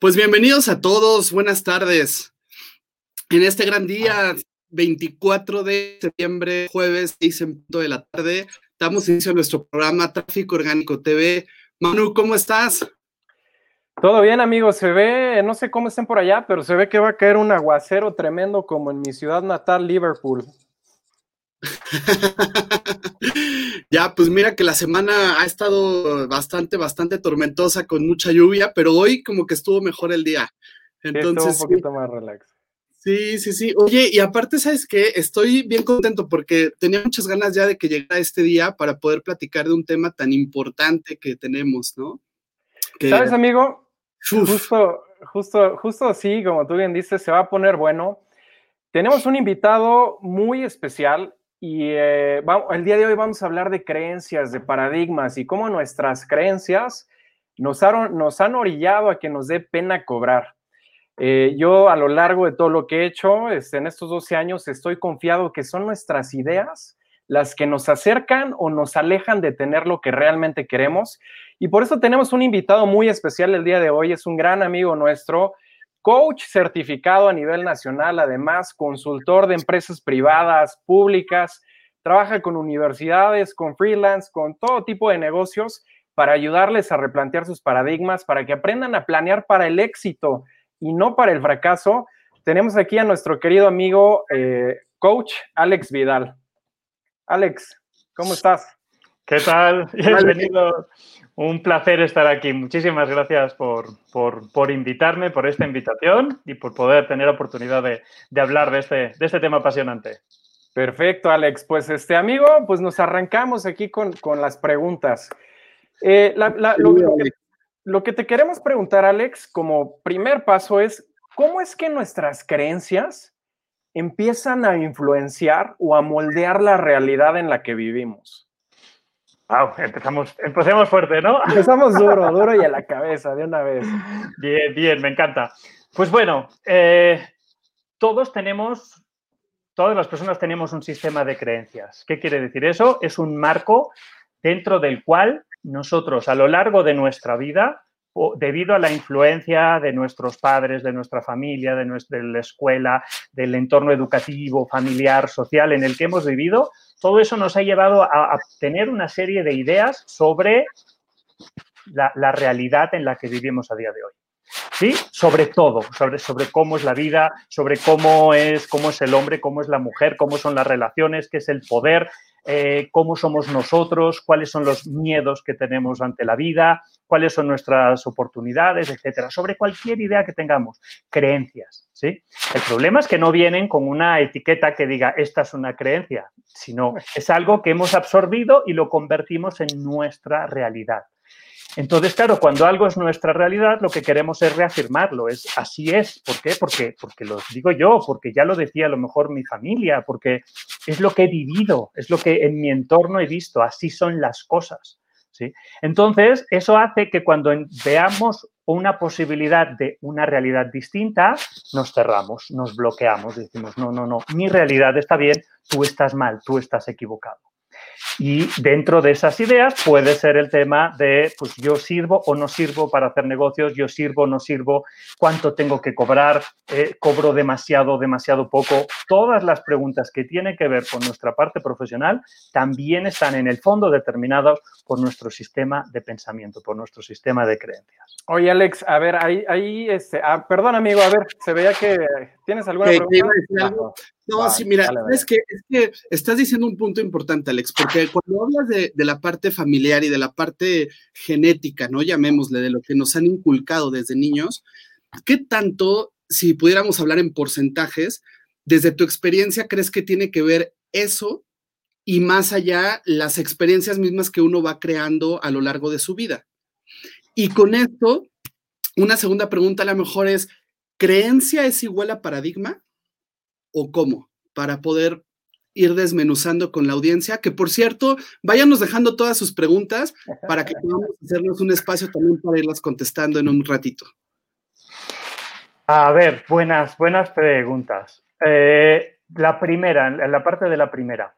Pues bienvenidos a todos, buenas tardes. En este gran día, 24 de septiembre, jueves, 6 en punto de la tarde, damos inicio a nuestro programa Tráfico Orgánico TV. Manu, ¿cómo estás? Todo bien, amigos. Se ve, no sé cómo estén por allá, pero se ve que va a caer un aguacero tremendo como en mi ciudad natal, Liverpool. ya, pues mira que la semana ha estado bastante, bastante tormentosa con mucha lluvia, pero hoy como que estuvo mejor el día. Entonces, un poquito más relax. Sí, sí, sí. Oye, y aparte, ¿sabes qué? Estoy bien contento porque tenía muchas ganas ya de que llegara este día para poder platicar de un tema tan importante que tenemos, ¿no? ¿Sabes, amigo? Justo, justo, justo así, como tú bien dices, se va a poner bueno. Tenemos un invitado muy especial y eh, el día de hoy vamos a hablar de creencias, de paradigmas y cómo nuestras creencias nos han, orillado a que nos dé pena cobrar. Eh, yo a lo largo de todo lo que he hecho este, en estos 12 años estoy confiado que son nuestras ideas las que nos acercan o nos alejan de tener lo que realmente queremos. Y por eso tenemos un invitado muy especial el día de hoy, es un gran amigo nuestro, coach certificado a nivel nacional, además consultor de empresas privadas, públicas, trabaja con universidades, con freelance, con todo tipo de negocios para ayudarles a replantear sus paradigmas, para que aprendan a planear para el éxito y no para el fracaso. Tenemos aquí a nuestro querido amigo eh, coach Alex Vidal. Alex, ¿cómo estás? ¿Qué tal? Bienvenido. Un placer estar aquí. Muchísimas gracias por, por, invitarme, por esta invitación y por poder tener oportunidad de, hablar de este, de este tema apasionante. Perfecto, Alex. Pues este amigo, pues nos arrancamos aquí con, las preguntas. Eh, lo, que, te queremos preguntar, Alex, como primer paso es, ¿cómo es que nuestras creencias empiezan a influenciar o a moldear la realidad en la que vivimos? Wow, empezamos, empecemos fuerte, ¿no? Empezamos duro, duro y a la cabeza de una vez. Bien, bien, me encanta. Pues bueno, eh, todos tenemos, todas las personas tenemos un sistema de creencias. ¿Qué quiere decir eso? Es un marco dentro del cual nosotros a lo largo de nuestra vida, debido a la influencia de nuestros padres, de nuestra familia, de, nuestra, de la escuela, del entorno educativo, familiar, social en el que hemos vivido, todo eso nos ha llevado a, tener una serie de ideas sobre la, realidad en la que vivimos a día de hoy. ¿Sí? Sobre todo, sobre, sobre cómo es la vida, sobre cómo es, cómo es el hombre, cómo es la mujer, cómo son las relaciones, qué es el poder, eh, cómo somos nosotros, cuáles son los miedos que tenemos ante la vida, cuáles son nuestras oportunidades, etcétera, sobre cualquier idea que tengamos, creencias, ¿sí? El problema es que no vienen con una etiqueta que diga esta es una creencia, sino es algo que hemos absorbido y lo convertimos en nuestra realidad. Entonces, claro, cuando algo es nuestra realidad, lo que queremos es reafirmarlo, es así es. ¿Por qué? Porque, porque lo digo yo, porque ya lo decía a lo mejor mi familia, porque es lo que he vivido, es lo que en mi entorno he visto, así son las cosas. Entonces, eso hace que cuando veamos una posibilidad de una realidad distinta, nos cerramos, nos bloqueamos, decimos, no, no, no, mi realidad está bien, tú estás mal, tú estás equivocado. Y dentro de esas ideas puede ser el tema de, pues yo sirvo o no sirvo para hacer negocios, yo sirvo o no sirvo, cuánto tengo que cobrar, eh, cobro demasiado, demasiado poco. Todas las preguntas que tienen que ver con nuestra parte profesional también están en el fondo determinadas por nuestro sistema de pensamiento, por nuestro sistema de creencias. Oye, Alex, a ver, ahí, ahí este, ah, perdón, amigo, a ver, se veía que tienes alguna pregunta. No, sí, mira, es, que, es que estás diciendo un punto importante, Alex, porque cuando hablas de, de, la parte familiar y de la parte genética, ¿no? Llamémosle, de lo que nos han inculcado desde niños, ¿qué tanto, si pudiéramos hablar en porcentajes, desde tu experiencia crees que tiene que ver eso y más allá las experiencias mismas que uno va creando a lo largo de su vida? Y con esto, una segunda pregunta a lo mejor es, ¿creencia es igual a paradigma? o cómo? Para poder ir desmenuzando con la audiencia, que por cierto, váyanos dejando todas sus preguntas para que podamos hacernos un espacio también para irlas contestando en un ratito. A ver, buenas, buenas preguntas. Eh, la primera, la parte de la primera.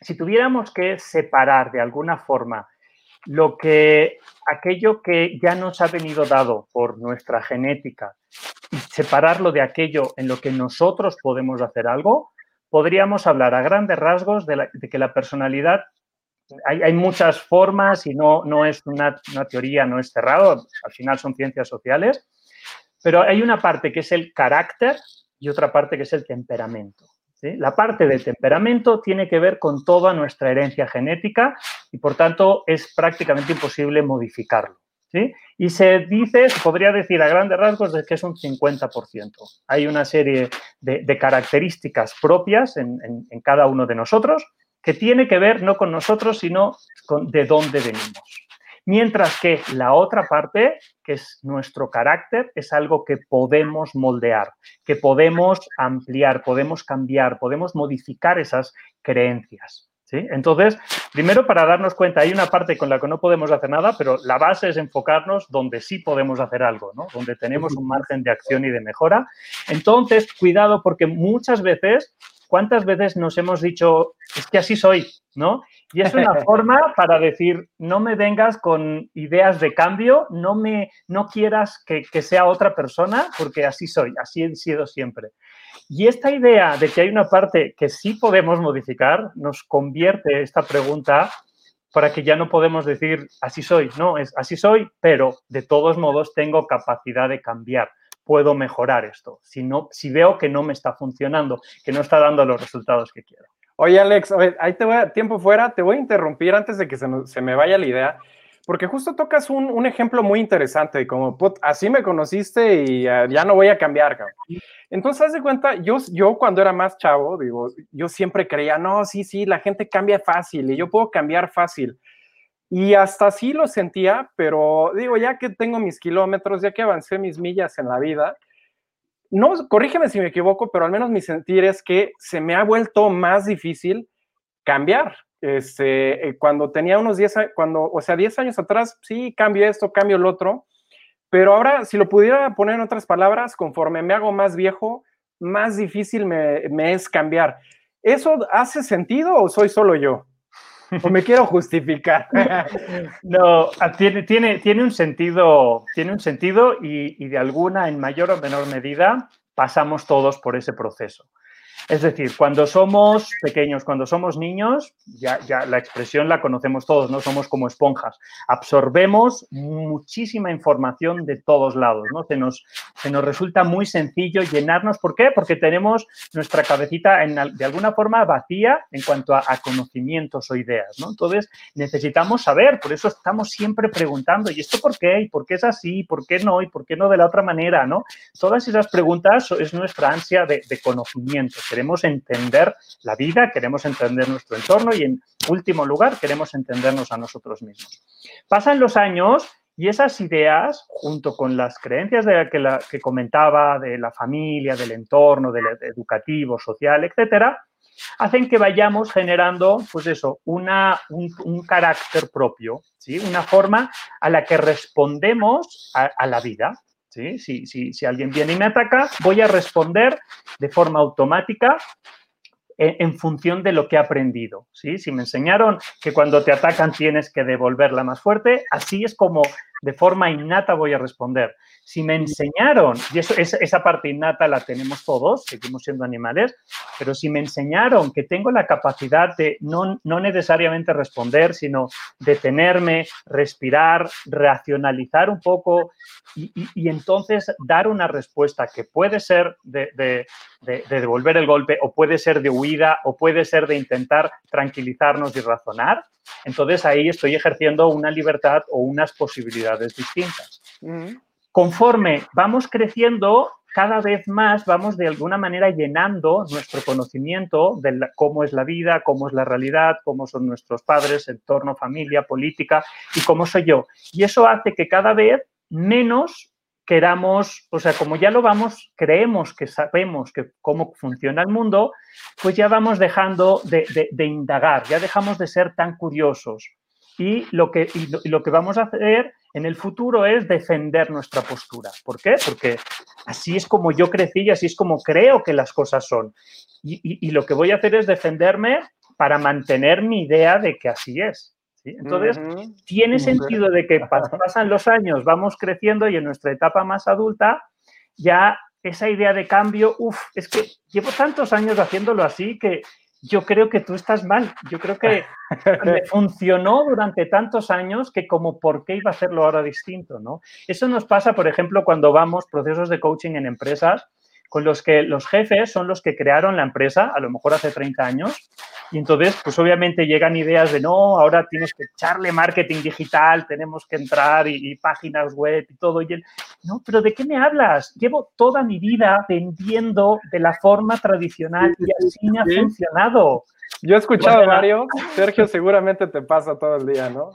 Si tuviéramos que separar de alguna forma lo que aquello que ya nos ha venido dado por nuestra genética y separarlo de aquello en lo que nosotros podemos hacer algo, podríamos hablar a grandes rasgos de, que la personalidad, hay, muchas formas y no, no es una, teoría, no es cerrado, al final son ciencias sociales, pero hay una parte que es el carácter y otra parte que es el temperamento. La parte del temperamento tiene que ver con toda nuestra herencia genética y por tanto es prácticamente imposible modificarlo. Y se dice, se podría decir a grandes rasgos de que es un 50%. Hay una serie de, características propias en, cada uno de nosotros que tiene que ver no con nosotros, sino con de dónde venimos. Mientras que la otra parte, que es nuestro carácter, es algo que podemos moldear, que podemos ampliar, podemos cambiar, podemos modificar esas creencias. ¿Sí? Entonces, primero para darnos cuenta, hay una parte con la que no podemos hacer nada, pero la base es enfocarnos donde sí podemos hacer algo, ¿no? donde tenemos un margen de acción y de mejora. Entonces, cuidado porque muchas veces ¿cuántas veces nos hemos dicho, es que así soy, ¿no? Y es una forma para decir, no me vengas con ideas de cambio, no, me, no quieras que, que, sea otra persona, porque así soy, así he sido siempre. Y esta idea de que hay una parte que sí podemos modificar nos convierte esta pregunta para que ya no podemos decir, así soy, no, es así soy, pero de todos modos tengo capacidad de cambiar. Puedo mejorar esto, si, no, si veo que no me está funcionando, que no está dando los resultados que quiero. Oye, Alex, ahí te voy a tiempo fuera, te voy a interrumpir antes de que se, me vaya la idea, porque justo tocas un, ejemplo muy interesante, como así me conociste y ya no voy a cambiar, cabrón. Entonces, haz de cuenta, yo, yo cuando era más chavo, digo, yo siempre creía, no, sí, sí, la gente cambia fácil y yo puedo cambiar fácil. Y hasta así lo sentía, pero digo, ya que tengo mis kilómetros, ya que avancé mis millas en la vida, no, corrígeme si me equivoco, pero al menos mi sentir es que se me ha vuelto más difícil cambiar. Este, eh, cuando tenía unos 10, cuando, o sea, 10 años atrás, sí, cambio esto, cambio el otro, pero ahora, si lo pudiera poner en otras palabras, conforme me hago más viejo, más difícil me, es cambiar. ¿Eso hace sentido o soy solo yo? o me quiero justificar. no, ah, tiene, tiene, tiene, un sentido, tiene un sentido y de alguna, en mayor o menor medida, pasamos todos por ese proceso. Es decir, cuando somos pequeños, cuando somos niños, ya, ya la expresión la conocemos todos, ¿no? Somos como esponjas. Absorbemos muchísima información de todos lados, ¿no? Se nos, se nos resulta muy sencillo llenarnos. ¿Por qué? Porque tenemos nuestra cabecita de alguna forma vacía en cuanto a, conocimientos o ideas, ¿no? Entonces, necesitamos saber, por eso estamos siempre preguntando, ¿y esto por qué? ¿Y por qué es así? ¿Por qué no? ¿Y por qué no de la otra manera? ¿no? Todas esas preguntas es nuestra ansia de, de conocimiento queremos entender la vida, queremos entender nuestro entorno y en último lugar queremos entendernos a nosotros mismos. Pasan los años y esas ideas, junto con las creencias de que, la, que comentaba de la familia, del entorno, del educativo, social, etcétera, hacen que vayamos generando, pues eso, una, un, carácter propio, ¿sí? una forma a la que respondemos a la vida. Si, si, alguien viene y me ataca, voy a responder de forma automática en, función de lo que he aprendido. ¿sí? Si me enseñaron que cuando te atacan tienes que devolverla más fuerte, así es como de forma innata voy a responder. Si me enseñaron, y eso, esa, parte innata la tenemos todos, seguimos siendo animales, pero si me enseñaron que tengo la capacidad de no, no necesariamente responder, sino detenerme, respirar, racionalizar un poco y, entonces dar una respuesta que puede ser de, de, devolver el golpe o puede ser de huida o puede ser de intentar tranquilizarnos y razonar, entonces ahí estoy ejerciendo una libertad o unas posibilidades distintas. Conforme vamos creciendo, cada vez más vamos de alguna manera llenando nuestro conocimiento de cómo es la vida, cómo es la realidad, cómo son nuestros padres, entorno, familia, política y cómo soy yo. Y eso hace que cada vez menos queramos, o sea, como ya lo vamos, creemos que sabemos que cómo funciona el mundo, pues ya vamos dejando de, indagar, ya dejamos de ser tan curiosos. Y lo, que, y lo que vamos a hacer en el futuro es defender nuestra postura. ¿Por qué? Porque así es como yo crecí y así es como creo que las cosas son. Y, lo que voy a hacer es defenderme para mantener mi idea de que así es. Entonces, tiene sentido de que pasan los años, vamos creciendo y en nuestra etapa más adulta ya esa idea de cambio, uff, es que llevo tantos años haciéndolo así que yo creo que tú estás mal. Yo creo que funcionó durante tantos años que como por qué iba a hacerlo ahora distinto, ¿no? Eso nos pasa, por ejemplo, cuando vamos procesos de coaching en empresas con los que los jefes son los que crearon la empresa, a lo mejor hace 30 años, y entonces, pues obviamente llegan ideas de, no, ahora tienes que echarle marketing digital, tenemos que entrar y, páginas web y todo, y él, no, pero ¿de qué me hablas? Llevo toda mi vida vendiendo de la forma tradicional y así me ha funcionado. Yo he escuchado, Mario, Sergio seguramente te pasa todo el día, ¿no?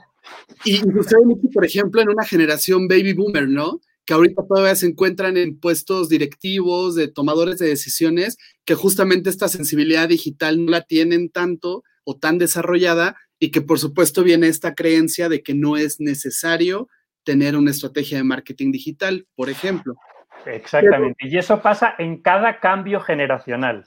Y, usted, por ejemplo, en una generación baby boomer, ¿no? Que ahorita todavía se encuentran en puestos directivos, de tomadores de decisiones, que justamente esta sensibilidad digital no la tienen tanto o tan desarrollada y que por supuesto viene esta creencia de que no es necesario tener una estrategia de marketing digital, por ejemplo. Exactamente, y eso pasa en cada cambio generacional.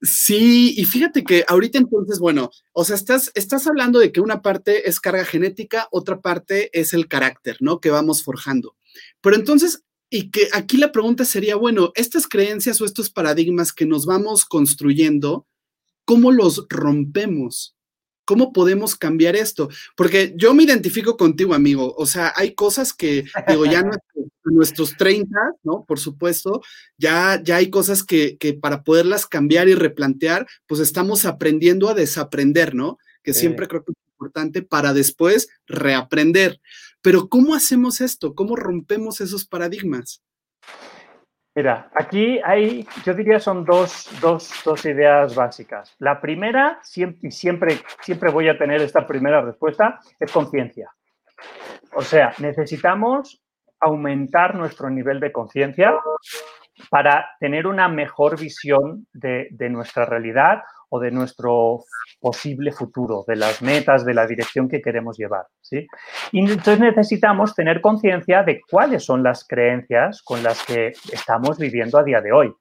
Sí, y fíjate que ahorita entonces, bueno, o sea, estás, estás hablando de que una parte es carga genética, otra parte es el carácter, ¿no? Que vamos forjando. Pero entonces, y que aquí la pregunta sería, bueno, estas creencias o estos paradigmas que nos vamos construyendo, ¿cómo los rompemos? ¿Cómo podemos cambiar esto? Porque yo me identifico contigo, amigo. O sea, hay cosas que, digo, ya a nuestros 30, ¿no? Por supuesto, ya, ya hay cosas que, que, para poderlas cambiar y replantear, pues estamos aprendiendo a desaprender, ¿no? Que siempre creo que es importante para después reaprender. Pero ¿cómo hacemos esto? ¿Cómo rompemos esos paradigmas? Mira, aquí hay, yo diría son dos, ideas básicas. La primera, siempre, siempre, siempre voy a tener esta primera respuesta, es conciencia. O sea, necesitamos aumentar nuestro nivel de conciencia para tener una mejor visión de, de, nuestra realidad o de nuestro posible futuro, de las metas, de la dirección que queremos llevar. ¿sí? Y entonces necesitamos tener conciencia de cuáles son las creencias con las que estamos viviendo a día de hoy.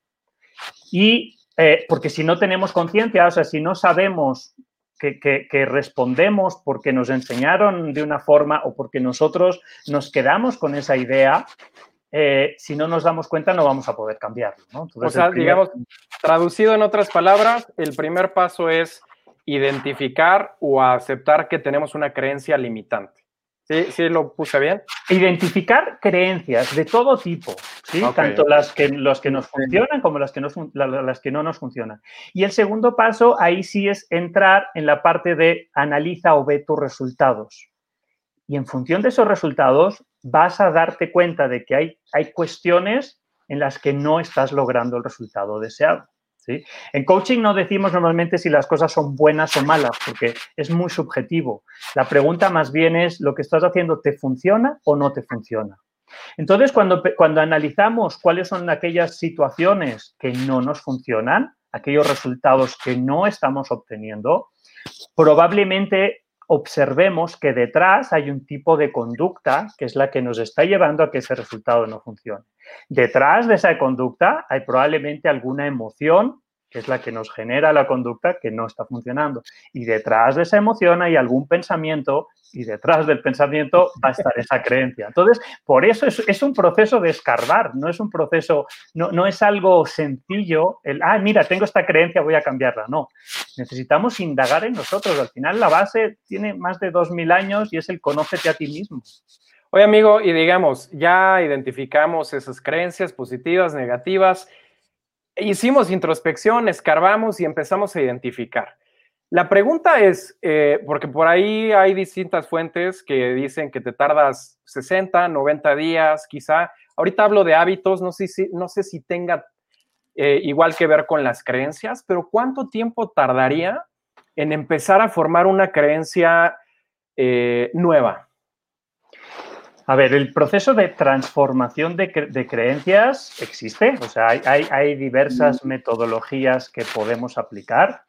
Y eh, porque si no tenemos conciencia, o sea, si no sabemos que, que, respondemos porque nos enseñaron de una forma o porque nosotros nos quedamos con esa idea, eh, si no nos damos cuenta no vamos a poder cambiarlo. ¿no? o sea, digamos, traducido en otras palabras, el primer paso es identificar o aceptar que tenemos una creencia limitante. ¿Sí, ¿Sí lo puse bien? Identificar creencias de todo tipo, ¿sí? tanto las que, los que nos funcionan como las que, las que no nos funcionan. Y el segundo paso ahí sí es entrar en la parte de analiza o ve tus resultados. Y en función de esos resultados vas a darte cuenta de que hay, hay cuestiones en las que no estás logrando el resultado deseado. ¿sí? En coaching no decimos normalmente si las cosas son buenas o malas, porque es muy subjetivo. La pregunta más bien es, ¿lo que estás haciendo te funciona o no te funciona? Entonces, cuando, cuando analizamos cuáles son aquellas situaciones que no nos funcionan, aquellos resultados que no estamos obteniendo, probablemente observemos que detrás hay un tipo de conducta que es la que nos está llevando a que ese resultado no funcione. Detrás de esa conducta hay probablemente alguna emoción que es la que nos genera la conducta que no está funcionando. Y detrás de esa emoción hay algún pensamiento y detrás del pensamiento va a estar esa creencia. Entonces, por eso es, un proceso de escarbar, no es un proceso, no, no, es algo sencillo, el, ah, mira, tengo esta creencia, voy a cambiarla. No, necesitamos indagar en nosotros. Al final la base tiene más de dos mil años y es el conócete a ti mismo. Oye, amigo, y digamos, ya identificamos esas creencias positivas, negativas, hicimos introspección, escarbamos y empezamos a identificar. La pregunta es, eh, porque por ahí hay distintas fuentes que dicen que te tardas 60, 90 días, quizá. Ahorita hablo de hábitos, no sé si, tenga eh, igual que ver con las creencias, pero ¿cuánto tiempo tardaría en empezar a formar una creencia eh, nueva? A ver, el proceso de transformación de, creencias existe, o sea, hay, diversas metodologías que podemos aplicar.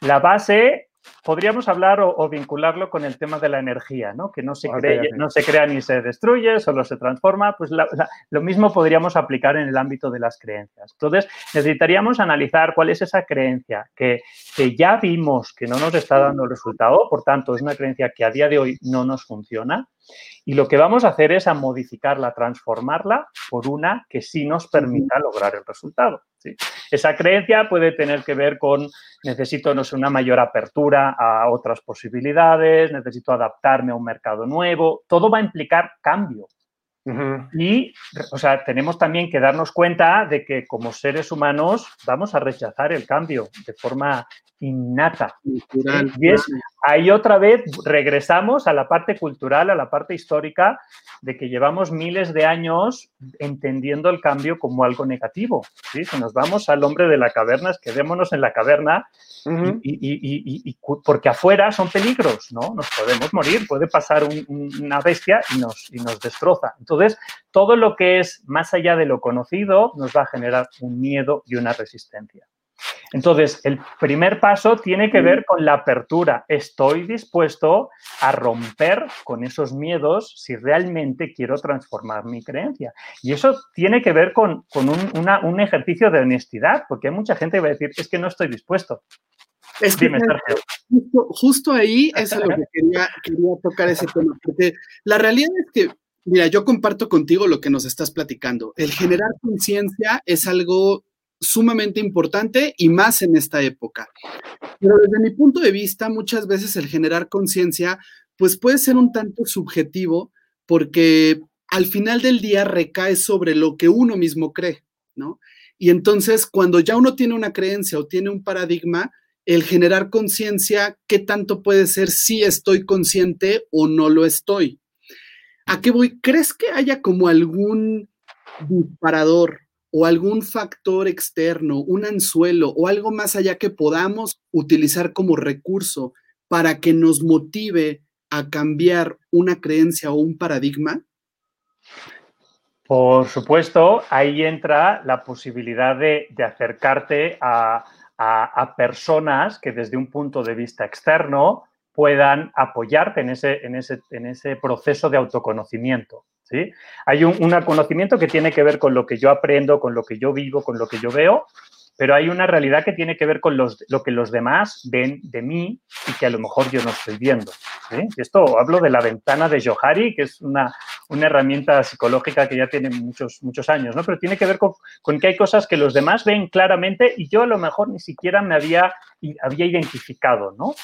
La base podríamos hablar o, vincularlo con el tema de la energía, ¿no? Que no se, no se crea ni se destruye, solo se transforma. Pues lo mismo podríamos aplicar en el ámbito de las creencias. Entonces, necesitaríamos analizar cuál es esa creencia que, que ya vimos que no nos está dando el resultado, por tanto, es una creencia que a día de hoy no nos funciona. Y lo que vamos a hacer es a modificarla, transformarla por una que sí nos permita lograr el resultado. Esa creencia puede tener que ver con necesito no sé, una mayor apertura a otras posibilidades, necesito adaptarme a un mercado nuevo. Todo va a implicar cambio. Y, o sea, tenemos también que darnos cuenta de que como seres humanos vamos a rechazar el cambio de forma innata. y es, ahí otra vez regresamos a la parte cultural, a la parte histórica, de que llevamos miles de años entendiendo el cambio como algo negativo. ¿sí? Si nos vamos al hombre de la caverna, es quedémonos en la caverna y, porque afuera son peligros, ¿no? Nos podemos morir, puede pasar una bestia y nos, y nos destroza. Entonces, todo lo que es más allá de lo conocido nos va a generar un miedo y una resistencia. Entonces, el primer paso tiene que ver con la apertura. Estoy dispuesto a romper con esos miedos si realmente quiero transformar mi creencia. Y eso tiene que ver con, un, ejercicio de honestidad, porque hay mucha gente que va a decir, es que no estoy dispuesto. Es que justo, ahí es a lo que quería, quería tocar ese tema, porque la realidad es que Mira, yo comparto contigo lo que nos estás platicando. El generar conciencia es algo sumamente importante y más en esta época. Pero desde mi punto de vista, muchas veces el generar conciencia, pues puede ser un tanto subjetivo porque al final del día recae sobre lo que uno mismo cree, ¿no? Y entonces, cuando ya uno tiene una creencia o tiene un paradigma, el generar conciencia, ¿qué tanto puede ser si estoy consciente o no lo estoy? ¿A qué voy? ¿Crees que haya como algún disparador o algún factor externo, un anzuelo o algo más allá que podamos utilizar como recurso para que nos motive a cambiar una creencia o un paradigma? Por supuesto, ahí entra la posibilidad de, acercarte a, personas que desde un punto de vista externo puedan apoyarte en ese, en ese, en ese proceso de autoconocimiento. Hay un, conocimiento que tiene que ver con lo que yo aprendo, con lo que yo vivo, con lo que yo veo, pero hay una realidad que tiene que ver con los, lo que los demás ven de mí y que a lo mejor yo no estoy viendo. Esto hablo de la ventana de Johari, que es una, herramienta psicológica que ya tiene muchos, muchos años, ¿no? pero tiene que ver con, que hay cosas que los demás ven claramente y yo a lo mejor ni siquiera me había, había identificado. ¿no?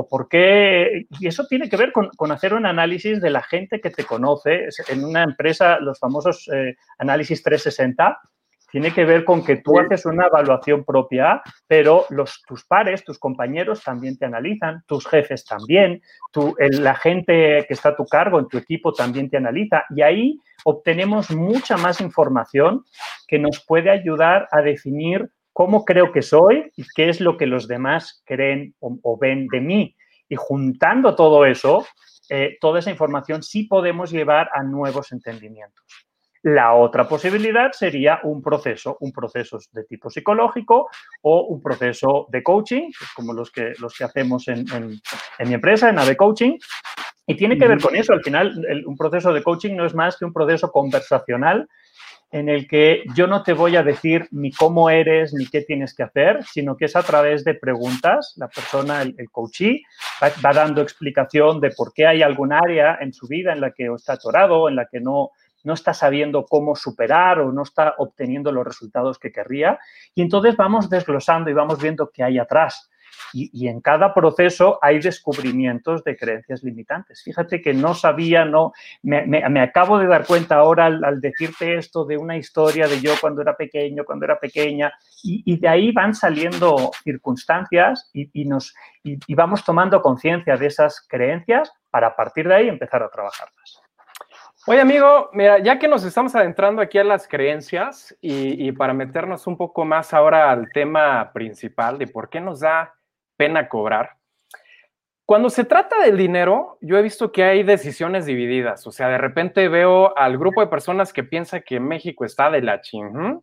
O por qué, y eso tiene que ver con, hacer un análisis de la gente que te conoce. En una empresa, los famosos eh, análisis 360, tiene que ver con que tú haces una evaluación propia, pero los, tus pares, tus compañeros también te analizan, tus jefes también, la gente que está a tu cargo en tu equipo también te analiza y ahí obtenemos mucha más información que nos puede ayudar a definir cómo creo que soy y qué es lo que los demás creen o, ven de mí. Y juntando todo eso, eh, toda esa información sí podemos llevar a nuevos entendimientos. La otra posibilidad sería un proceso, un proceso de tipo psicológico o un proceso de coaching, como los que, los que hacemos en, mi empresa, en AVE Coaching. Y tiene que ver con eso. Al final, un proceso de coaching no es más que un proceso conversacional en el que yo no te voy a decir ni cómo eres ni qué tienes que hacer, sino que es a través de preguntas. La persona, el, el coachee, va, dando explicación de por qué hay algún área en su vida en la que está atorado, en la que no, no está sabiendo cómo superar o no está obteniendo los resultados que querría. Y entonces vamos desglosando y vamos viendo qué hay atrás. Y, en cada proceso hay descubrimientos de creencias limitantes. Fíjate que no sabía, no, me, acabo de dar cuenta ahora al, decirte esto de una historia de yo cuando era pequeño, cuando era pequeña, y, de ahí van saliendo circunstancias y, nos, y vamos tomando conciencia de esas creencias para a partir de ahí empezar a trabajarlas. Oye, amigo, mira, ya que nos estamos adentrando aquí a las creencias y, y, para meternos un poco más ahora al tema principal de por qué nos da pena cobrar. Cuando se trata del dinero, yo he visto que hay decisiones divididas. O sea, de repente veo al grupo de personas que piensa que México está de la ching,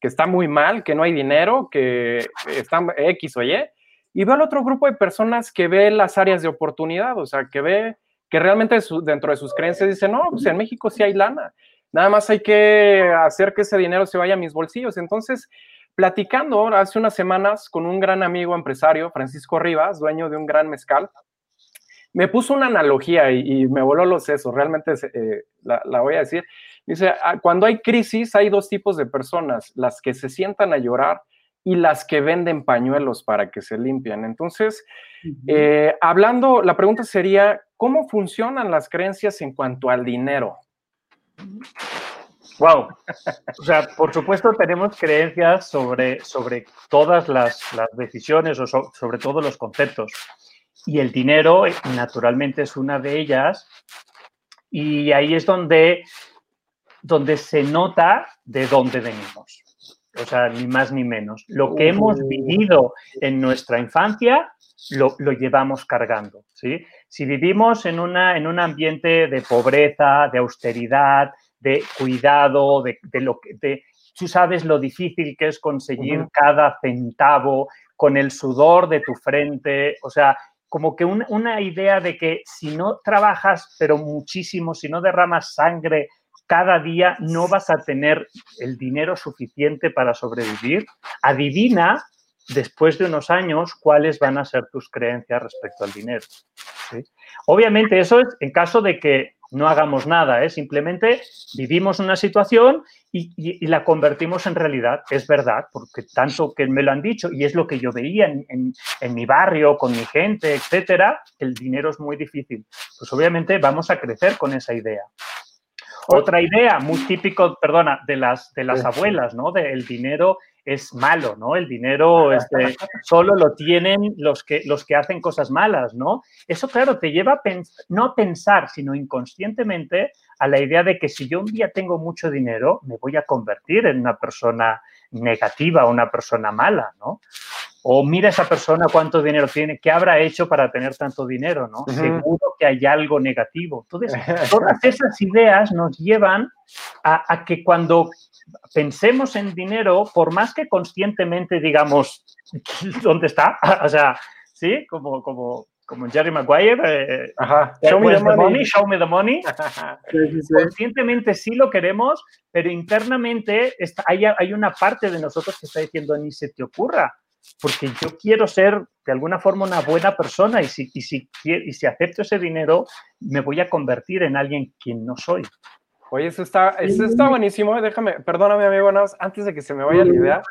que está muy mal, que no hay dinero, que está X o Y. Y veo al otro grupo de personas que ve las áreas de oportunidad, o sea, que ve que realmente dentro de sus creencias dice, no, pues en México sí hay lana, nada más hay que hacer que ese dinero se vaya a mis bolsillos. Entonces, platicando hace unas semanas con un gran amigo empresario, Francisco Rivas, dueño de un gran mezcal, me puso una analogía y, me voló los sesos, realmente eh, la, la, voy a decir. Dice, ah, cuando hay crisis hay dos tipos de personas, las que se sientan a llorar y las que venden pañuelos para que se limpien. Entonces, eh, hablando, la pregunta sería, ¿cómo funcionan las creencias en cuanto al dinero? Wow. O sea, por supuesto tenemos creencias sobre, sobre todas las, decisiones o sobre todos los conceptos. Y el dinero, naturalmente, es una de ellas. Y ahí es donde, donde se nota de dónde venimos o sea, ni más ni menos. Lo que hemos vivido en nuestra infancia lo, llevamos cargando, ¿sí? Si vivimos en, una, en un ambiente de pobreza, de austeridad, de cuidado, de, lo que... De, tú sabes lo difícil que es conseguir cada centavo con el sudor de tu frente, o sea, como que una idea de que si no trabajas, pero muchísimo, si no derramas sangre cada día no vas a tener el dinero suficiente para sobrevivir, adivina después de unos años cuáles van a ser tus creencias respecto al dinero. Obviamente eso es en caso de que no hagamos nada, ¿eh? simplemente vivimos una situación y, la convertimos en realidad. Es verdad, porque tanto que me lo han dicho y es lo que yo veía en, en mi barrio, con mi gente, etcétera, el dinero es muy difícil. Pues obviamente vamos a crecer con esa idea. Otra idea muy típico, perdona, de las, de las abuelas, ¿no? De el dinero es malo, ¿no? El dinero este, solo lo tienen los que, los que hacen cosas malas, ¿no? Eso, claro, te lleva a no a pensar, sino inconscientemente a la idea de que si yo un día tengo mucho dinero, me voy a convertir en una persona negativa, una persona mala, ¿no? O mira esa persona cuánto dinero tiene, qué habrá hecho para tener tanto dinero, ¿no? Seguro que hay algo negativo. Entonces, todas esas ideas nos llevan a, que cuando pensemos en dinero, por más que conscientemente digamos, ¿dónde está? o sea, sí, como, como, como Jerry Maguire, eh, show me the money. show me the money. Conscientemente sí lo queremos, pero internamente hay, hay, una parte de nosotros que está diciendo ni se te ocurra porque yo quiero ser de alguna forma una buena persona y si, y si, y si acepto ese dinero, me voy a convertir en alguien quien no soy. Oye, eso está, eso está buenísimo. Déjame, perdóname, amigo, antes de que se me vaya la idea.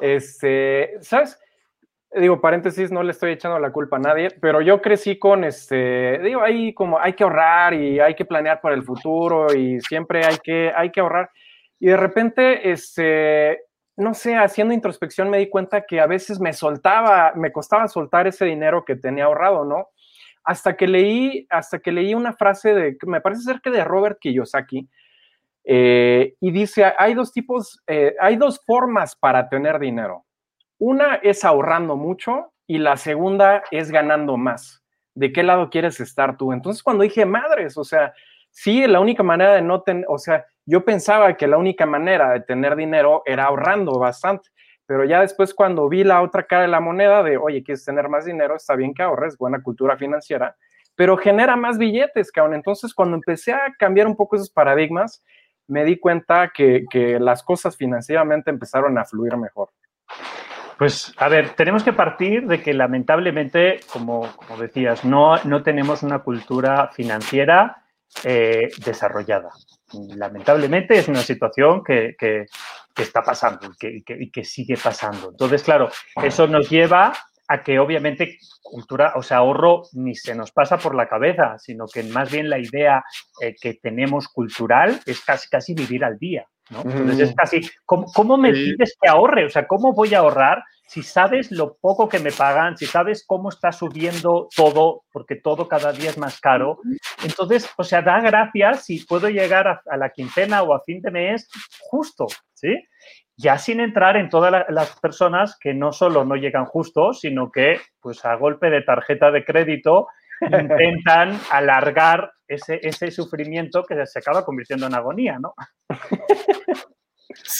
Este, ¿sabes? Digo, paréntesis, no le estoy echando la culpa a nadie, pero yo crecí con este, digo, ahí como hay que ahorrar y hay que planear para el futuro y siempre hay que, hay que ahorrar. Y de repente, este, no sé, haciendo introspección me di cuenta que a veces me soltaba, me costaba soltar ese dinero que tenía ahorrado, ¿no? Hasta que leí, hasta que leí una frase de, me parece ser que de Robert Kiyosaki, eh, y dice, hay dos tipos, eh, hay dos formas para tener dinero. Una es ahorrando mucho y la segunda es ganando más. ¿De qué lado quieres estar tú? Entonces cuando dije, madres, o sea, sí, la única manera de no tener, o sea, yo pensaba que la única manera de tener dinero era ahorrando bastante, pero ya después cuando vi la otra cara de la moneda de, oye, quieres tener más dinero, está bien que ahorres, buena cultura financiera, pero genera más billetes, cabrón. Entonces, cuando empecé a cambiar un poco esos paradigmas, me di cuenta que, las cosas financieramente empezaron a fluir mejor. Pues a ver, tenemos que partir de que lamentablemente, como, como decías, no, no tenemos una cultura financiera eh, desarrollada. Lamentablemente es una situación que, está pasando y que, sigue pasando. Entonces, claro, eso nos lleva a que obviamente cultura, o sea, ahorro ni se nos pasa por la cabeza, sino que más bien la idea eh, que tenemos cultural es casi, casi vivir al día. Entonces es casi, ¿cómo, me pides que ahorre? O sea, ¿cómo voy a ahorrar si sabes lo poco que me pagan, si sabes cómo está subiendo todo, porque todo cada día es más caro? Entonces, o sea, da gracias si puedo llegar a, la quincena o a fin de mes justo, ¿sí? Ya sin entrar en todas las personas que no solo no llegan justo, sino que, pues a golpe de tarjeta de crédito, intentan alargar ese, ese sufrimiento que se acaba convirtiendo en agonía, ¿no?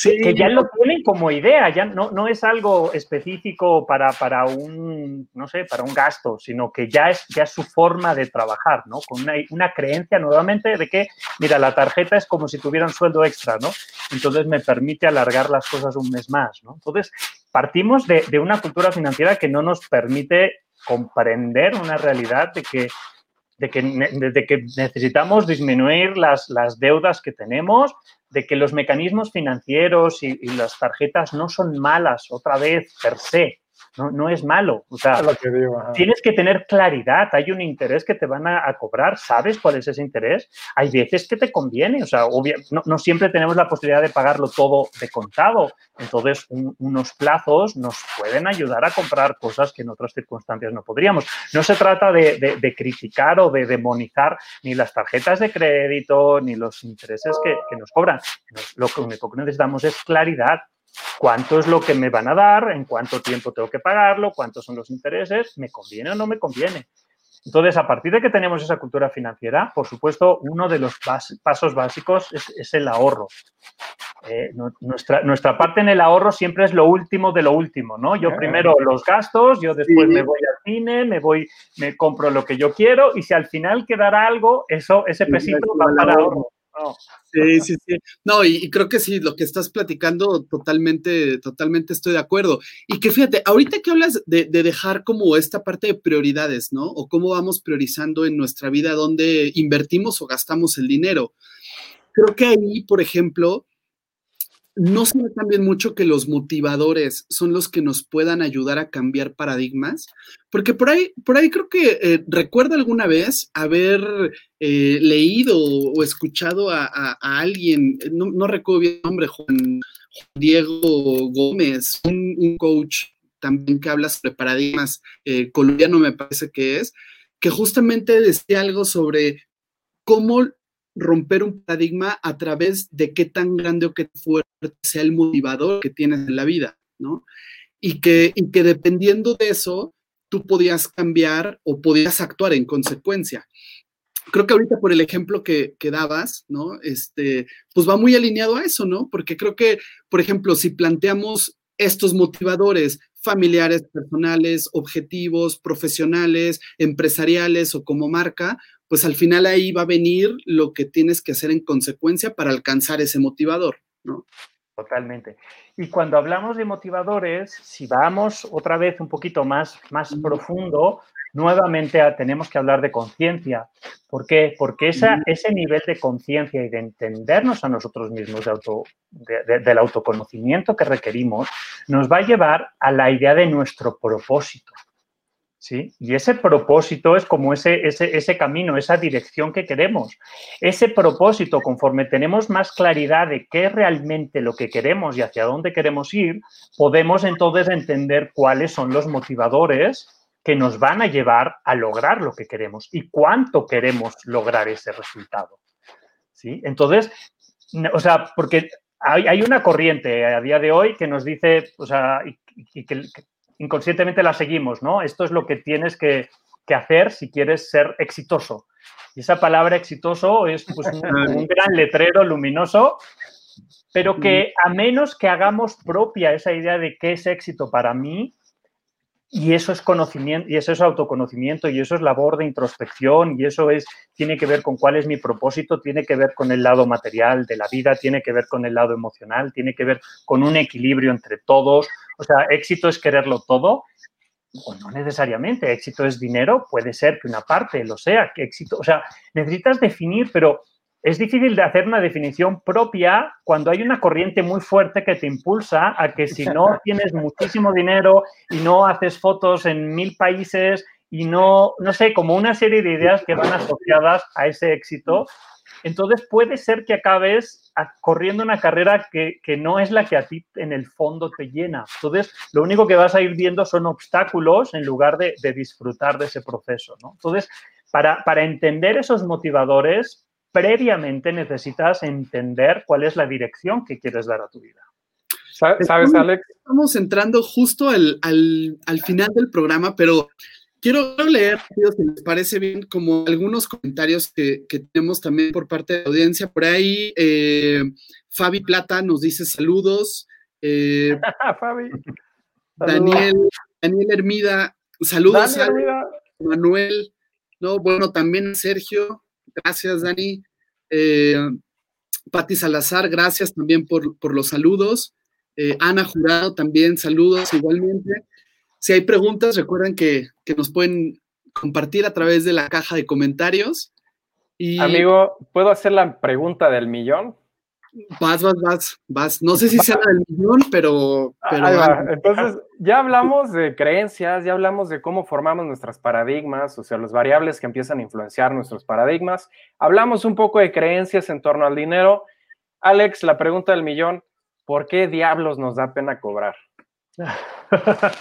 que ya lo tienen como idea, ya no, no es algo específico para, para, un, no sé, para un gasto, sino que ya es, ya su forma de trabajar, ¿no? Con una, una, creencia nuevamente de que, mira, la tarjeta es como si tuviera un sueldo extra, ¿no? Entonces me permite alargar las cosas un mes más, ¿no? Entonces, partimos de, de una cultura financiera que no nos permite comprender una realidad de que de que, de que necesitamos disminuir las, las, deudas que tenemos, de que los mecanismos financieros y, y, las tarjetas no son malas otra vez per se, no, no es malo. O sea, que digo, tienes que tener claridad. Hay un interés que te van a, a, cobrar. ¿Sabes cuál es ese interés? Hay veces que te conviene. O sea, obvia, no, no, siempre tenemos la posibilidad de pagarlo todo de contado. Entonces, un, unos plazos nos pueden ayudar a comprar cosas que en otras circunstancias no podríamos. No se trata de, de, de criticar o de demonizar ni las tarjetas de crédito ni los intereses que, que nos cobran. Lo único que necesitamos es claridad cuánto es lo que me van a dar, en cuánto tiempo tengo que pagarlo, cuántos son los intereses, me conviene o no me conviene. Entonces, a partir de que tenemos esa cultura financiera, por supuesto, uno de los pasos básicos es, es el ahorro. Eh, nuestra, nuestra, parte en el ahorro siempre es lo último de lo último, ¿no? Yo primero los gastos, yo después sí. me voy al cine, me voy, me compro lo que yo quiero y si al final quedará algo, eso, ese pesito va para ahorro. No. Sí, sí, sí. No, y, creo que sí, lo que estás platicando, totalmente, totalmente estoy de acuerdo. Y que fíjate, ahorita que hablas de, de, dejar como esta parte de prioridades, ¿no? O cómo vamos priorizando en nuestra vida dónde invertimos o gastamos el dinero. Creo que ahí, por ejemplo, no se también mucho que los motivadores son los que nos puedan ayudar a cambiar paradigmas, porque por ahí, por ahí creo que eh, recuerdo alguna vez haber eh, leído o escuchado a, alguien, no, no, recuerdo bien el nombre, Juan, Diego Gómez, un, un, coach también que habla sobre paradigmas eh, colombiano, me parece que es, que justamente decía algo sobre cómo romper un paradigma a través de qué tan grande o qué fuerte sea el motivador que tienes en la vida, ¿no? Y que, y que dependiendo de eso, tú podías cambiar o podías actuar en consecuencia. Creo que ahorita por el ejemplo que, que dabas, ¿no? Este, pues va muy alineado a eso, ¿no? Porque creo que, por ejemplo, si planteamos estos motivadores familiares, personales, objetivos, profesionales, empresariales o como marca, pues al final ahí va a venir lo que tienes que hacer en consecuencia para alcanzar ese motivador, ¿no? Totalmente. Y cuando hablamos de motivadores, si vamos otra vez un poquito más, más profundo, nuevamente tenemos que hablar de conciencia. ¿Por qué? Porque esa, ese nivel de conciencia y de entendernos a nosotros mismos, de auto, de, de, del autoconocimiento que requerimos, nos va a llevar a la idea de nuestro propósito. ¿Sí? Y ese propósito es como ese, ese, ese camino, esa dirección que queremos. Ese propósito, conforme tenemos más claridad de qué es realmente lo que queremos y hacia dónde queremos ir, podemos entonces entender cuáles son los motivadores que nos van a llevar a lograr lo que queremos y cuánto queremos lograr ese resultado. ¿Sí? Entonces, o sea, porque hay, una corriente a día de hoy que nos dice, o sea, y que, inconscientemente la seguimos, ¿no? Esto es lo que tienes que, que hacer si quieres ser exitoso. Y esa palabra exitoso es pues, un, un, gran letrero luminoso, pero que a menos que hagamos propia esa idea de qué es éxito para mí, y eso es conocimiento, y eso es autoconocimiento, y eso es labor de introspección, y eso es, tiene que ver con cuál es mi propósito, tiene que ver con el lado material de la vida, tiene que ver con el lado emocional, tiene que ver con un equilibrio entre todos. O sea, éxito es quererlo todo, o no necesariamente. Éxito es dinero, puede ser que una parte lo sea, que éxito, o sea, necesitas definir, pero es difícil de hacer una definición propia cuando hay una corriente muy fuerte que te impulsa a que si no tienes muchísimo dinero y no haces fotos en mil países y no, no sé, como una serie de ideas que van asociadas a ese éxito, entonces puede ser que acabes corriendo una carrera que, que, no es la que a ti en el fondo te llena. Entonces, lo único que vas a ir viendo son obstáculos en lugar de, de disfrutar de ese proceso. ¿no? Entonces, para, para entender esos motivadores, previamente necesitas entender cuál es la dirección que quieres dar a tu vida. ¿Sabes, Alex? Estamos entrando justo al, al, al final del programa, pero quiero leer, si les parece bien, como algunos comentarios que, tenemos también por parte de la audiencia. Por ahí, eh, Fabi Plata nos dice saludos. Eh, Fabi. Daniel, Daniel Hermida, saludos a Manuel. No, bueno, también Sergio. Gracias, Dani. Eh, Pati Salazar, gracias también por, los saludos. Eh, Ana Jurado, también saludos igualmente. Si hay preguntas, recuerden que, nos pueden compartir a través de la caja de comentarios. Y... Amigo, ¿puedo hacer la pregunta del millón? Vas, vas, vas, vas. No sé si sea del millón, pero... Entonces, ya hablamos de creencias, ya hablamos de cómo formamos nuestras paradigmas, o sea, las variables que empiezan a influenciar nuestros paradigmas. Hablamos un poco de creencias en torno al dinero. Alex, la pregunta del millón, ¿por qué diablos nos da pena cobrar?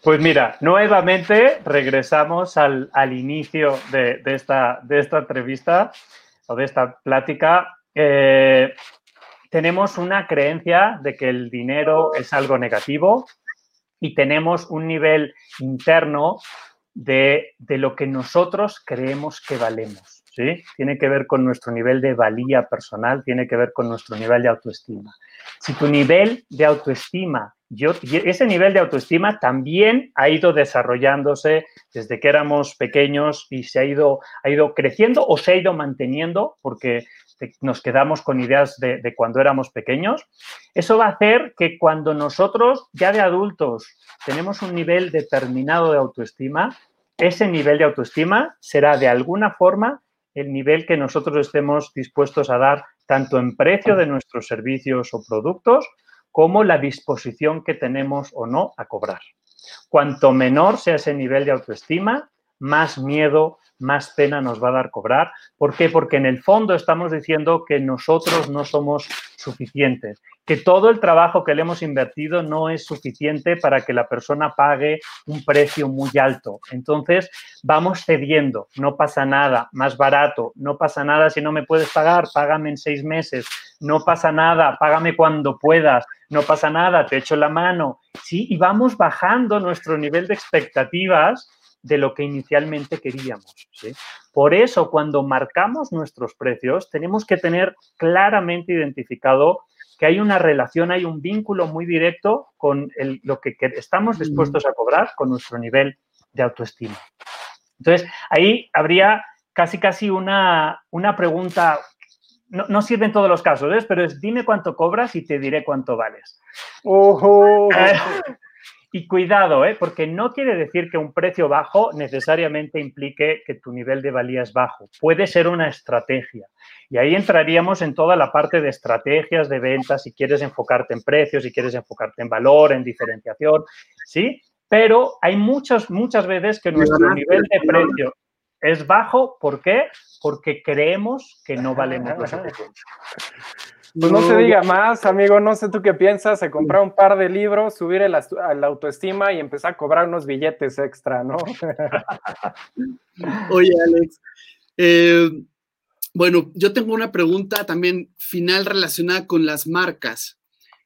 Pues mira, nuevamente regresamos al, inicio de, esta, de esta entrevista o de esta plática eh, tenemos una creencia de que el dinero es algo negativo y tenemos un nivel interno de, lo que nosotros creemos que valemos. ¿sí? Tiene que ver con nuestro nivel de valía personal, tiene que ver con nuestro nivel de autoestima. Si tu nivel de autoestima, yo, ese nivel de autoestima también ha ido desarrollándose desde que éramos pequeños y se ha ido, ha ido creciendo o se ha ido manteniendo, porque nos quedamos con ideas de, cuando éramos pequeños, eso va a hacer que cuando nosotros ya de adultos tenemos un nivel determinado de autoestima, ese nivel de autoestima será de alguna forma el nivel que nosotros estemos dispuestos a dar tanto en precio de nuestros servicios o productos como la disposición que tenemos o no a cobrar. Cuanto menor sea ese nivel de autoestima, más miedo, más pena nos va a dar cobrar. ¿Por qué? Porque en el fondo estamos diciendo que nosotros no somos suficientes, que todo el trabajo que le hemos invertido no es suficiente para que la persona pague un precio muy alto. Entonces, vamos cediendo, no pasa nada, más barato, no pasa nada si no me puedes pagar, págame en seis meses, no pasa nada, págame cuando puedas, no pasa nada, te echo la mano. Sí, y vamos bajando nuestro nivel de expectativas de lo que inicialmente queríamos. Por eso, cuando marcamos nuestros precios, tenemos que tener claramente identificado que hay una relación, hay un vínculo muy directo con lo que estamos dispuestos a cobrar con nuestro nivel de autoestima. Entonces, ahí habría casi, casi una, una pregunta, no, no, sirve en todos los casos, ¿ves? pero es dime cuánto cobras y te diré cuánto vales. Ojo. Y cuidado, ¿eh? porque no quiere decir que un precio bajo necesariamente implique que tu nivel de valía es bajo. Puede ser una estrategia. Y ahí entraríamos en toda la parte de estrategias de ventas, si quieres enfocarte en precios, si quieres enfocarte en valor, en diferenciación, ¿sí? Pero hay muchas, muchas veces que nuestro nivel de precio es bajo. ¿Por qué? Porque creemos que no valemos lo suficiente. Pues no se diga más, amigo, no sé tú qué piensas, se comprar un par de libros, subir el, la autoestima y empezar a cobrar unos billetes extra, ¿no? Oye, Alex, eh, bueno, yo tengo una pregunta también final relacionada con las marcas.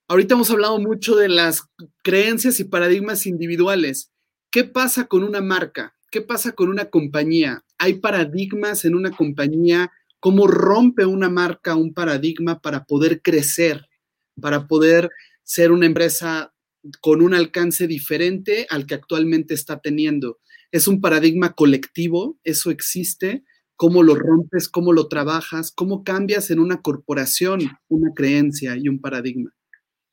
Ahorita hemos hablado mucho de las creencias y paradigmas individuales. ¿Qué pasa con una marca? ¿Qué pasa con una compañía? ¿Hay paradigmas en una compañía? cómo rompe una marca un paradigma para poder crecer, para poder ser una empresa con un alcance diferente al que actualmente está teniendo. Es un paradigma colectivo, eso existe. ¿Cómo lo rompes? ¿Cómo lo trabajas? ¿Cómo cambias en una corporación una creencia y un paradigma?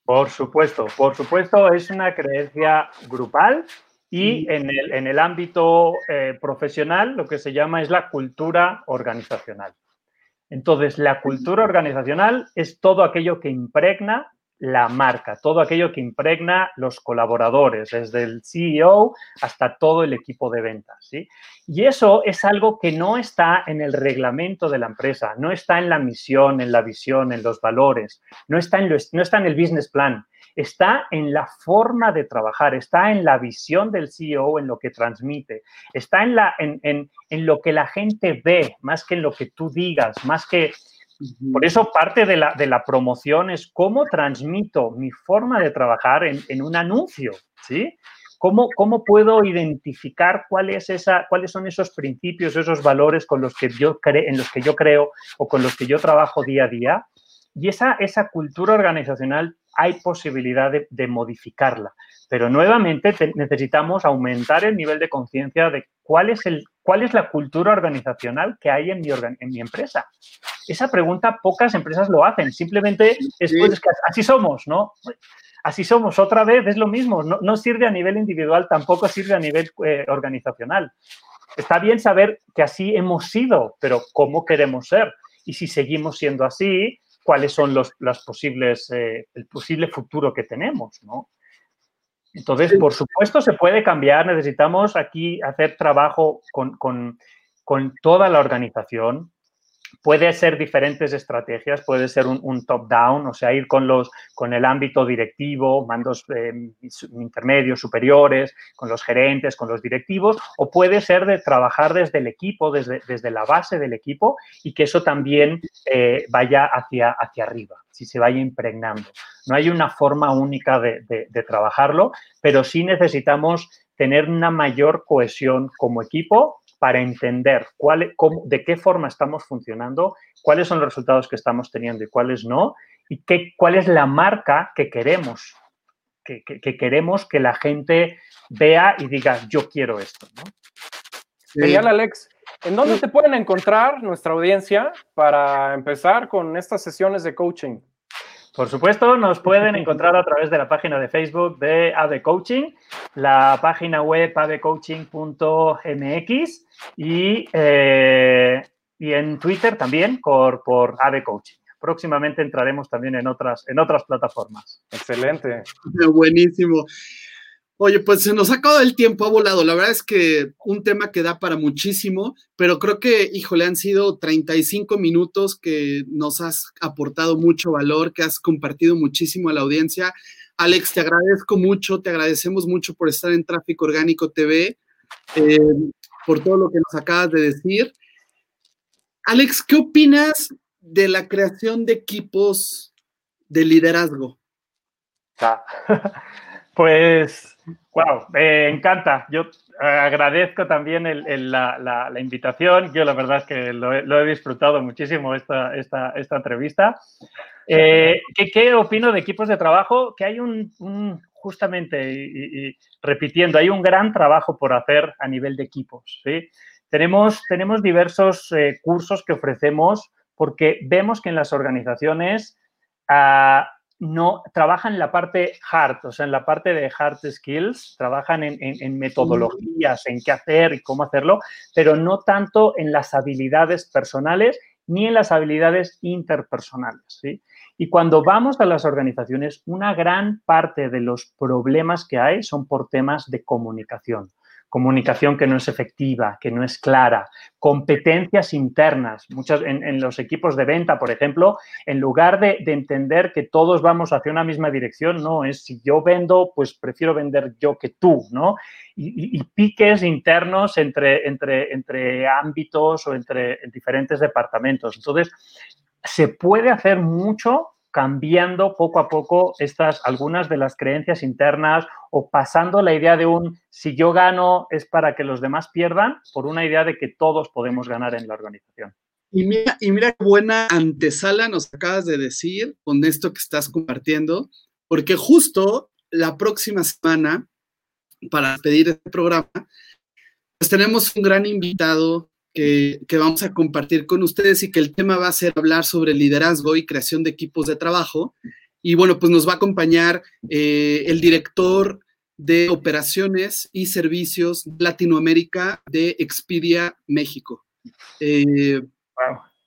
Por supuesto, por supuesto, es una creencia grupal y en el, en el ámbito eh, profesional lo que se llama es la cultura organizacional. Entonces, la cultura organizacional es todo aquello que impregna la marca, todo aquello que impregna los colaboradores, desde el CEO hasta todo el equipo de ventas. Y eso es algo que no está en el reglamento de la empresa, no está en la misión, en la visión, en los valores, no está en, no está en el business plan está en la forma de trabajar, está en la visión del CEO, en lo que transmite, está en, la, en, lo que la gente ve, más que en lo que tú digas, más que... Por eso parte de la, de la promoción es cómo transmito mi forma de trabajar en, un anuncio, ¿sí? ¿Cómo, cómo puedo identificar cuál es esa, cuáles son esos principios, esos valores con los que yo en los que yo creo o con los que yo trabajo día a día? Y esa, esa cultura organizacional hay posibilidad de, modificarla. Pero nuevamente necesitamos aumentar el nivel de conciencia de cuál es, el, cuál es la cultura organizacional que hay en mi, en mi empresa. Esa pregunta pocas empresas lo hacen. Simplemente es, pues, que así somos, ¿no? Así somos, otra vez es lo mismo. No, sirve a nivel individual, tampoco sirve a nivel eh, organizacional. Está bien saber que así hemos sido, pero ¿cómo queremos ser? Y si seguimos siendo así, cuáles son los las posibles, eh, el posible futuro que tenemos, ¿no? Entonces, por supuesto, se puede cambiar. Necesitamos aquí hacer trabajo con, con, con toda la organización Puede ser diferentes estrategias, puede ser un, top-down, o sea, ir con, los, con el ámbito directivo, mandos eh, intermedios, superiores, con los gerentes, con los directivos, o puede ser de trabajar desde el equipo, desde, desde la base del equipo y que eso también eh, vaya hacia, hacia arriba, si se vaya impregnando. No hay una forma única de, de trabajarlo, pero sí necesitamos tener una mayor cohesión como equipo para entender cuál, cómo, de qué forma estamos funcionando, cuáles son los resultados que estamos teniendo y cuáles no, y qué, cuál es la marca que queremos, que, queremos que la gente vea y diga, yo quiero esto. ¿no? Genial, Alex. ¿En dónde te pueden encontrar nuestra audiencia para empezar con estas sesiones de coaching? Por supuesto, nos pueden encontrar a través de la página de Facebook de AVE Coaching, la página web avecoaching.mx y, eh, y en Twitter también por, por AVE Coaching. Próximamente entraremos también en otras, en otras plataformas. Excelente. Buenísimo. Oye, pues se nos ha acabado el tiempo, ha volado. La verdad es que un tema que da para muchísimo, pero creo que, híjole, han sido 35 minutos que nos has aportado mucho valor, que has compartido muchísimo a la audiencia. Alex, te agradezco mucho, te agradecemos mucho por estar en Tráfico Orgánico TV, eh, por todo lo que nos acabas de decir. Alex, ¿qué opinas de la creación de equipos de liderazgo? Ah, pues Wow, me encanta. Yo agradezco también la, invitación. Yo la verdad es que lo, he disfrutado muchísimo esta, esta, esta entrevista. Eh, ¿qué, opino de equipos de trabajo? Que hay un, justamente, y, repitiendo, hay un gran trabajo por hacer a nivel de equipos. ¿sí? Tenemos, tenemos diversos eh, cursos que ofrecemos porque vemos que en las organizaciones... Uh, no trabajan en la parte hard, o sea, en la parte de hard skills, trabajan en, metodologías, en qué hacer y cómo hacerlo, pero no tanto en las habilidades personales ni en las habilidades interpersonales. ¿sí? Y cuando vamos a las organizaciones, una gran parte de los problemas que hay son por temas de comunicación comunicación que no es efectiva, que no es clara, competencias internas. Muchas, en, los equipos de venta, por ejemplo, en lugar de, entender que todos vamos hacia una misma dirección, no, es si yo vendo, pues prefiero vender yo que tú, ¿no? Y, piques internos entre, entre, entre ámbitos o entre diferentes departamentos. Entonces, se puede hacer mucho cambiando poco a poco estas, algunas de las creencias internas o pasando la idea de un si yo gano es para que los demás pierdan por una idea de que todos podemos ganar en la organización. Y mira, y mira qué buena antesala nos acabas de decir con esto que estás compartiendo, porque justo la próxima semana, para pedir este programa, pues tenemos un gran invitado que, vamos a compartir con ustedes y que el tema va a ser hablar sobre liderazgo y creación de equipos de trabajo. Y bueno, pues nos va a acompañar eh, el director de operaciones y servicios Latinoamérica de Expedia México. Eh,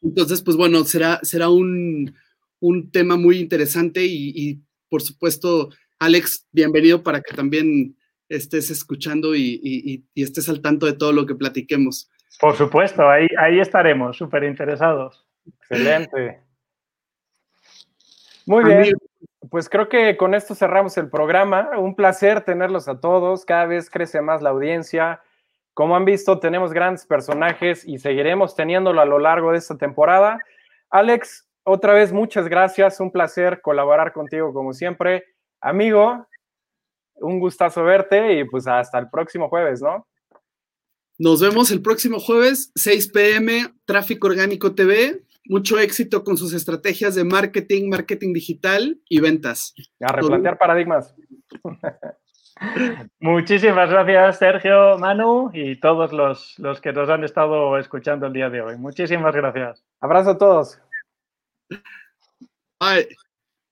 entonces, pues bueno, será, será un, tema muy interesante y, por supuesto, Alex, bienvenido para que también estés escuchando y, y estés al tanto de todo lo que platiquemos. Por supuesto, ahí, ahí estaremos, súper interesados. Excelente. Muy bien. Pues creo que con esto cerramos el programa. Un placer tenerlos a todos. Cada vez crece más la audiencia. Como han visto, tenemos grandes personajes y seguiremos teniéndolo a lo largo de esta temporada. Alex, otra vez muchas gracias. Un placer colaborar contigo como siempre. Amigo, un gustazo verte y pues hasta el próximo jueves, ¿no? Nos vemos el próximo jueves, 6 pm, Tráfico Orgánico TV. Mucho éxito con sus estrategias de marketing, marketing digital y ventas. A replantear paradigmas. Muchísimas gracias, Sergio, Manu y todos los, los que nos han estado escuchando el día de hoy. Muchísimas gracias. Abrazo a todos. Bye.